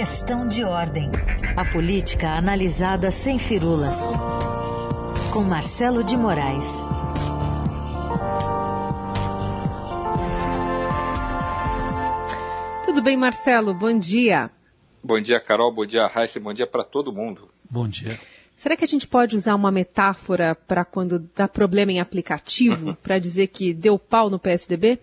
Questão de ordem. A política analisada sem firulas. Com Marcelo de Moraes. Tudo bem, Marcelo? Bom dia. Bom dia, Carol. Bom dia, Raíssa. Bom dia para todo mundo. Bom dia. Será que a gente pode usar uma metáfora para quando dá problema em aplicativo, para dizer que deu pau no PSDB?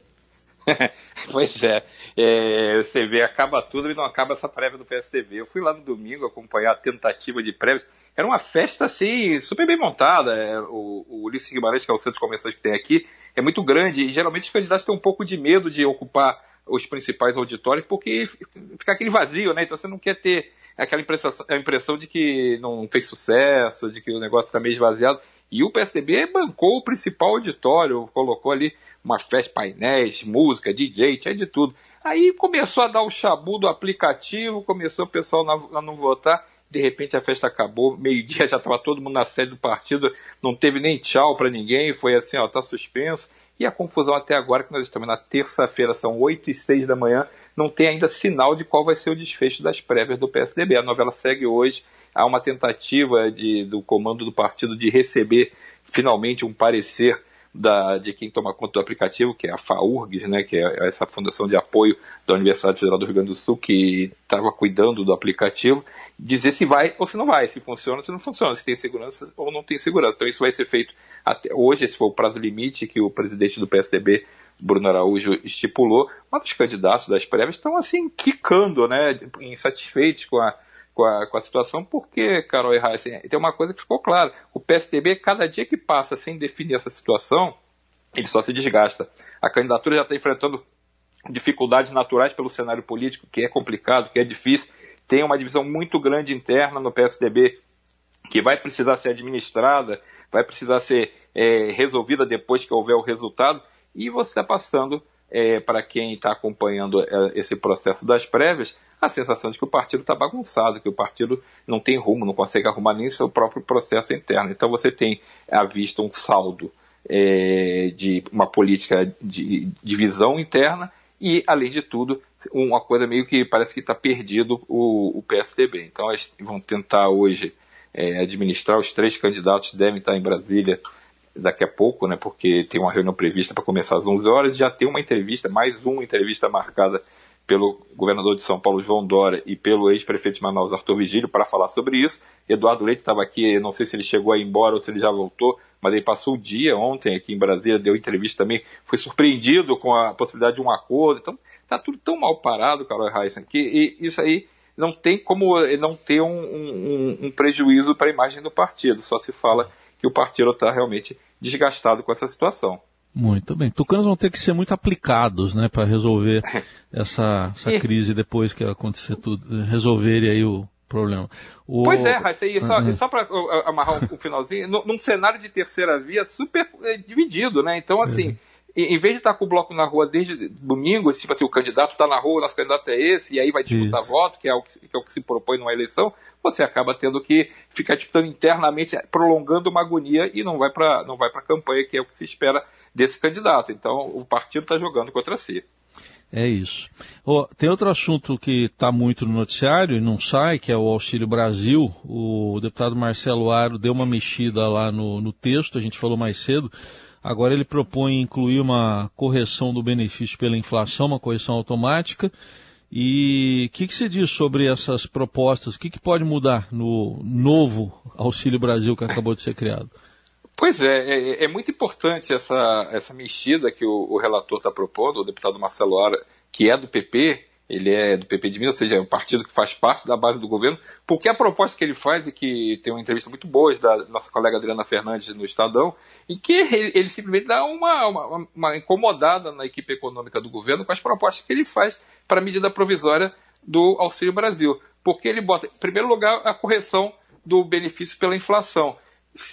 pois é. É. Você vê, acaba tudo e não acaba essa prévia do PSDB. Eu fui lá no domingo acompanhar a tentativa de prévia. Era uma festa, assim, super bem montada. É, o, o Ulisses Guimarães, que é o centro comercial que tem aqui, é muito grande e geralmente os candidatos têm um pouco de medo de ocupar os principais auditórios porque fica aquele vazio, né? Então você não quer ter aquela impressão, a impressão de que não fez sucesso, de que o negócio está meio esvaziado. E o PSDB bancou o principal auditório, colocou ali umas festas, painéis, música, DJ, tinha de tudo. Aí começou a dar o chabu do aplicativo, começou o pessoal a não votar, de repente a festa acabou, meio-dia já estava todo mundo na sede do partido, não teve nem tchau para ninguém, foi assim, ó, tá suspenso. E a confusão até agora, que nós estamos na terça-feira, são 8 e 6 da manhã, não tem ainda sinal de qual vai ser o desfecho das prévias do PSDB. A novela segue hoje, há uma tentativa de, do comando do partido de receber finalmente um parecer da, de quem toma conta do aplicativo, que é a FAURGS, né, que é essa fundação de apoio da Universidade Federal do Rio Grande do Sul, que estava cuidando do aplicativo, dizer se vai ou se não vai, se funciona ou se não funciona, se tem segurança ou não tem segurança. Então isso vai ser feito até hoje, esse foi o prazo limite que o presidente do PSDB, Bruno Araújo, estipulou, mas os candidatos das prévias estão assim, quicando, né, insatisfeitos com a com a, com a situação, porque, Carol e Heisen, tem uma coisa que ficou clara: o PSDB, cada dia que passa sem definir essa situação, ele só se desgasta. A candidatura já está enfrentando dificuldades naturais pelo cenário político, que é complicado, que é difícil. Tem uma divisão muito grande interna no PSDB que vai precisar ser administrada, vai precisar ser é, resolvida depois que houver o resultado. E você está passando, é, para quem está acompanhando é, esse processo das prévias, a sensação de que o partido está bagunçado, que o partido não tem rumo, não consegue arrumar nem seu próprio processo interno. Então você tem à vista um saldo é, de uma política de divisão interna e, além de tudo, uma coisa meio que parece que está perdido o, o, PSDB. Então eles vão tentar hoje é, administrar, os três candidatos devem estar em Brasília daqui a pouco, né, porque tem uma reunião prevista para começar às 11 horas, já tem uma entrevista, mais uma entrevista marcada pelo governador de São Paulo, João Dória, e pelo ex-prefeito de Manaus, Arthur Vigílio, para falar sobre isso. Eduardo Leite estava aqui, não sei se ele chegou a ir embora ou se ele já voltou, mas ele passou o dia ontem aqui em Brasília, deu entrevista também, foi surpreendido com a possibilidade de um acordo. Então, está tudo tão mal parado, Carol Heissen, que isso aí não tem como não ter um, um, um prejuízo para a imagem do partido, só se fala que o partido está realmente desgastado com essa situação. Muito bem. Tucanos vão ter que ser muito aplicados, né, para resolver essa, essa crise depois que acontecer tudo, resolverem aí o problema. O... Pois é, Raíssa, e só, uhum. só para amarrar o, finalzinho, num cenário de terceira via super é, dividido, né? Então, assim, uhum. Em vez de estar com o bloco na rua desde domingo, tipo assim, o candidato está na rua, o nosso candidato é esse, e aí vai disputar Isso. voto, que é, o que, que é o que se propõe numa eleição, você acaba tendo que ficar disputando internamente, prolongando uma agonia e não vai para não vai para a campanha, que é o que se espera desse candidato. Então, o partido está jogando contra si. É isso. Oh, tem outro assunto que está muito no noticiário e não sai, que é o Auxílio Brasil. O deputado Marcelo Aro deu uma mexida lá no, no texto, a gente falou mais cedo. Agora ele propõe incluir uma correção do benefício pela inflação, uma correção automática. E o que, que você diz sobre essas propostas? O que, que pode mudar no novo Auxílio Brasil que acabou de ser criado? Pois é, é, é, muito importante essa, essa mexida que o, o relator está propondo, o deputado Marcelo Ara, que é do PP, ele é do PP de Minas, ou seja, é um partido que faz parte da base do governo, porque a proposta que ele faz, e que tem uma entrevista muito boa da nossa colega Adriana Fernandes no Estadão, em que ele, ele simplesmente dá uma, uma, uma, incomodada na equipe econômica do governo com as propostas que ele faz para a medida provisória do Auxílio Brasil. Porque ele bota, em primeiro lugar, a correção do benefício pela inflação.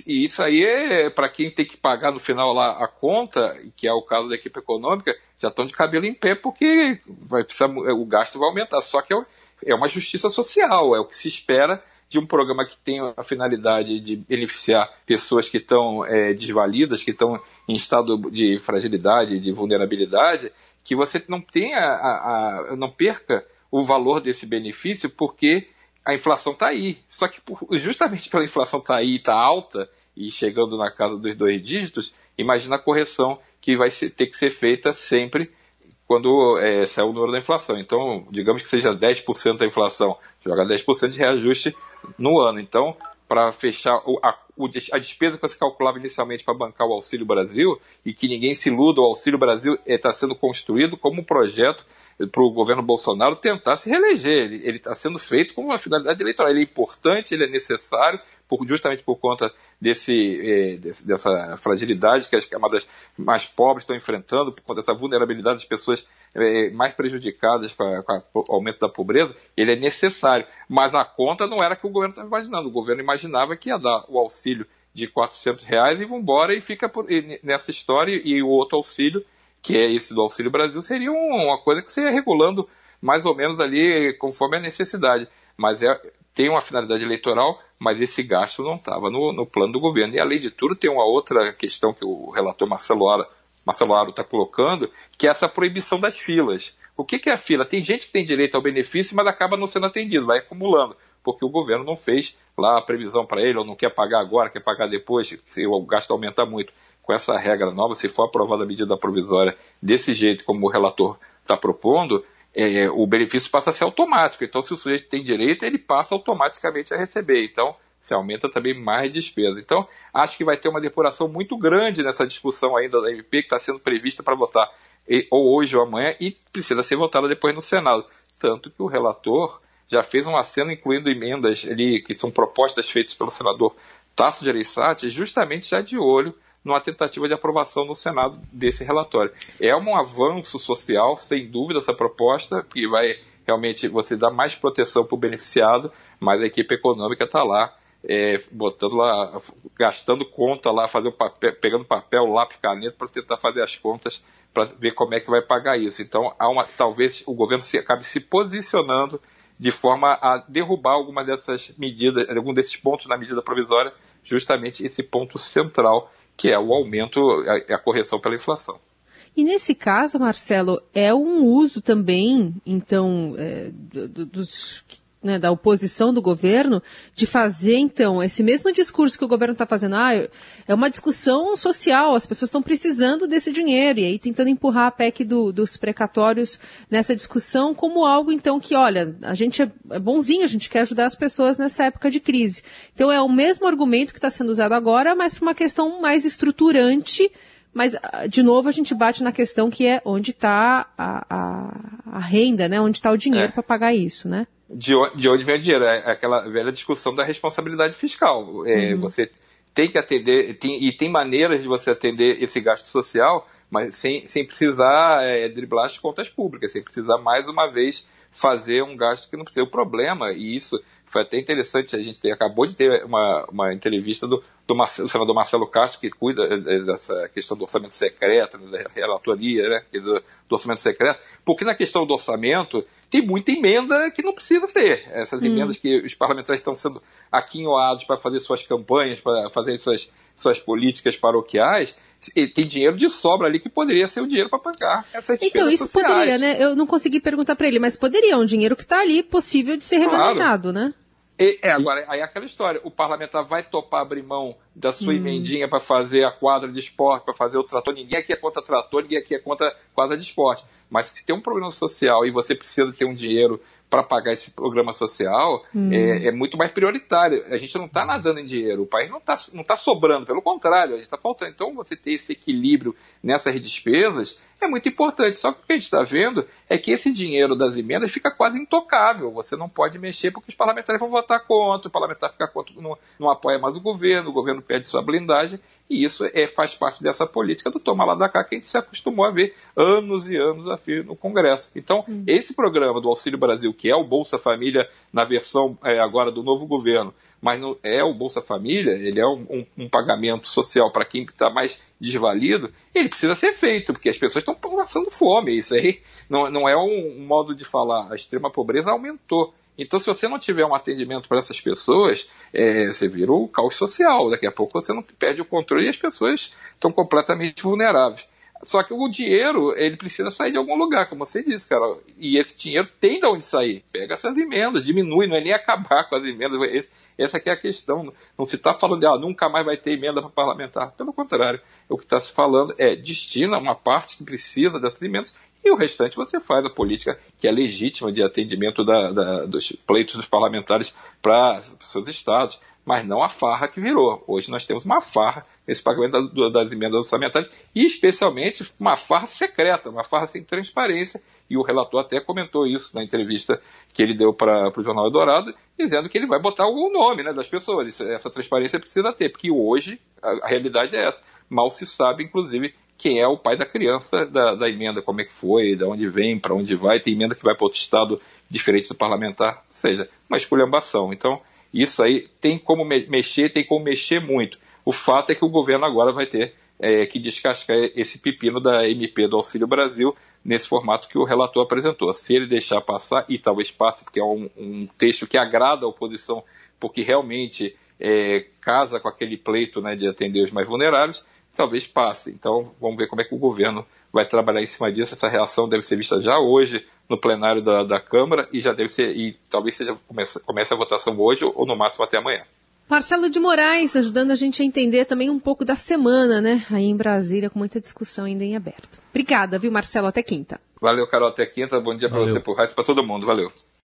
E isso aí é para quem tem que pagar no final lá a conta, que é o caso da equipe econômica, já estão de cabelo em pé porque vai precisar, o gasto vai aumentar. Só que é, é uma justiça social, é o que se espera de um programa que tem a finalidade de beneficiar pessoas que estão é, desvalidas, que estão em estado de fragilidade, de vulnerabilidade, que você não tenha a, a, não perca o valor desse benefício porque a inflação está aí. Só que por, justamente pela inflação estar tá aí, está alta e chegando na casa dos dois dígitos, imagina a correção que vai ser, ter que ser feita sempre quando é, o número da inflação. Então, digamos que seja 10% a inflação, joga 10% de reajuste no ano. Então, para fechar a, a, despesa que você calculava inicialmente para bancar o Auxílio Brasil, e que ninguém se iluda, o Auxílio Brasil está sendo construído como um projeto para o governo Bolsonaro tentar se reeleger. Ele está sendo feito com uma finalidade eleitoral. Ele é importante, ele é necessário, por, justamente por conta desse, eh, desse, dessa fragilidade que as camadas mais pobres estão enfrentando, por conta dessa vulnerabilidade das pessoas eh, mais prejudicadas com, a, com, o aumento da pobreza, ele é necessário. Mas a conta não era que o governo estava imaginando. O governo imaginava que ia dar o auxílio de 400 reais e vambora e fica por, e, nessa história e o outro auxílio que é esse do Auxílio Brasil, seria uma coisa que você ia regulando mais ou menos ali conforme a necessidade. Mas é, tem uma finalidade eleitoral, mas esse gasto não estava no, no, plano do governo. E além de tudo, tem uma outra questão que o relator Marcelo Aro Marcelo está colocando, que é essa proibição das filas. O que, que é a fila? Tem gente que tem direito ao benefício, mas acaba não sendo atendido, vai acumulando, porque o governo não fez lá a previsão para ele, ou não quer pagar agora, quer pagar depois, se o gasto aumenta muito com essa regra nova, se for aprovada a medida provisória desse jeito como o relator está propondo, é, o benefício passa a ser automático. Então, se o sujeito tem direito, ele passa automaticamente a receber. Então, se aumenta também mais despesa. Então, acho que vai ter uma depuração muito grande nessa discussão ainda da MP que está sendo prevista para votar ou hoje ou amanhã e precisa ser votada depois no Senado. Tanto que o relator já fez um aceno incluindo emendas ali que são propostas feitas pelo senador Tasso de Areissati, justamente já de olho numa tentativa de aprovação no Senado desse relatório. É um avanço social, sem dúvida, essa proposta, que vai realmente você dar mais proteção para o beneficiado, mas a equipe econômica está lá, é, botando lá, gastando conta lá, fazendo papel, pegando papel, lápis, caneta para tentar fazer as contas para ver como é que vai pagar isso. Então, há uma, talvez o governo se, acabe se posicionando de forma a derrubar alguma dessas medidas, algum desses pontos na medida provisória, justamente esse ponto central que é o aumento, a, a correção pela inflação. E nesse caso, Marcelo, é um uso também, então, é, dos né, da oposição do governo de fazer, então, esse mesmo discurso que o governo está fazendo. Ah, é uma discussão social, as pessoas estão precisando desse dinheiro, e aí tentando empurrar a PEC do, dos precatórios nessa discussão como algo, então, que, olha, a gente é, é bonzinho, a gente quer ajudar as pessoas nessa época de crise. Então, é o mesmo argumento que está sendo usado agora, mas para uma questão mais estruturante mas, ah, de novo, a gente bate na questão que é onde está a, a, a, renda, né? Onde está o dinheiro é. para pagar isso, né? De, de onde vem o dinheiro. É aquela velha discussão da responsabilidade fiscal. É, uhum. Você tem que atender, tem, e tem maneiras de você atender esse gasto social, mas sem, sem precisar é, driblar as contas públicas, sem precisar mais uma vez fazer um gasto que não precisa. O problema, e isso foi até interessante, a gente tem, acabou de ter uma, uma entrevista do, do, Marcelo, do senador Marcelo Castro, que cuida eh, dessa questão do orçamento secreto, da relatoria né, do, do orçamento secreto, porque na questão do orçamento tem muita emenda que não precisa ter. Essas hum. emendas que os parlamentares estão sendo aquinhoados para fazer suas campanhas, para fazer suas, suas políticas paroquiais, tem dinheiro de sobra ali que poderia ser o dinheiro para pagar essas Então, isso sociais. poderia, né? Eu não consegui perguntar para ele, mas poderia, um dinheiro que está ali possível de ser remanejado, claro. né? E, é, agora, aí é aquela história, o parlamentar vai topar abrir mão da sua hum. emendinha para fazer a quadra de esporte, para fazer o trator, ninguém aqui é contra trator, ninguém aqui é contra quadra de esporte. Mas se tem um problema social e você precisa ter um dinheiro para pagar esse programa social hum. é, é, muito mais prioritário. A gente não está nadando em dinheiro, o país não está não tá sobrando, pelo contrário, a gente está faltando. Então, você ter esse equilíbrio nessas despesas é muito importante. Só que o que a gente está vendo é que esse dinheiro das emendas fica quase intocável. Você não pode mexer porque os parlamentares vão votar contra, o parlamentar fica contra, não, não apoia mais o governo, o governo perde sua blindagem. E isso é, faz parte dessa política do toma lá da cá que a gente se acostumou a ver anos e anos a fio no Congresso. Então, uhum. esse programa do Auxílio Brasil, que é o Bolsa Família na versão é, agora do novo governo, mas não é o Bolsa Família, ele é um, um, um pagamento social para quem está mais desvalido, ele precisa ser feito, porque as pessoas estão passando fome. Isso aí não, não é um, um modo de falar. A extrema pobreza aumentou. Então, se você não tiver um atendimento para essas pessoas, é, você vira o caos social. Daqui a pouco você não perde o controle e as pessoas estão completamente vulneráveis. Só que o dinheiro, ele precisa sair de algum lugar, como você disse, cara. E esse dinheiro tem de onde sair. Pega essas emendas, diminui, não é nem acabar com as emendas. Esse, essa aqui é a questão. Não se está falando de, ah, nunca mais vai ter emenda para parlamentar. Pelo contrário, o que está se falando é destina uma parte que precisa dessas emendas e o restante você faz a política que é legítima de atendimento da, da, dos pleitos dos parlamentares para seus estados mas não a farra que virou. Hoje nós temos uma farra nesse pagamento das, das emendas orçamentárias e especialmente uma farra secreta, uma farra sem transparência. E o relator até comentou isso na entrevista que ele deu para o Jornal Eldorado, dizendo que ele vai botar o nome né, das pessoas. Essa transparência precisa ter, porque hoje a, a realidade é essa. Mal se sabe, inclusive, quem é o pai da criança da, da emenda, como é que foi, de onde vem, para onde vai. Tem emenda que vai para outro estado diferente do parlamentar, ou seja, uma esculhambação. Então, isso aí tem como mexer, tem como mexer muito. O fato é que o governo agora vai ter é, que descascar esse pepino da MP do Auxílio Brasil nesse formato que o relator apresentou. Se ele deixar passar, e talvez passe, porque é um, um texto que agrada a oposição, porque realmente é, casa com aquele pleito né, de atender os mais vulneráveis, talvez passe. Então, vamos ver como é que o governo vai trabalhar em cima disso. Essa reação deve ser vista já hoje no plenário da, da Câmara e já deve ser, e talvez seja, comece, comece a votação hoje ou no máximo até amanhã. Marcelo de Moraes, ajudando a gente a entender também um pouco da semana, né? Aí em Brasília, com muita discussão ainda em aberto. Obrigada, viu, Marcelo? Até quinta. Valeu, Carol. Até quinta. Bom dia para você, por e para todo mundo. Valeu.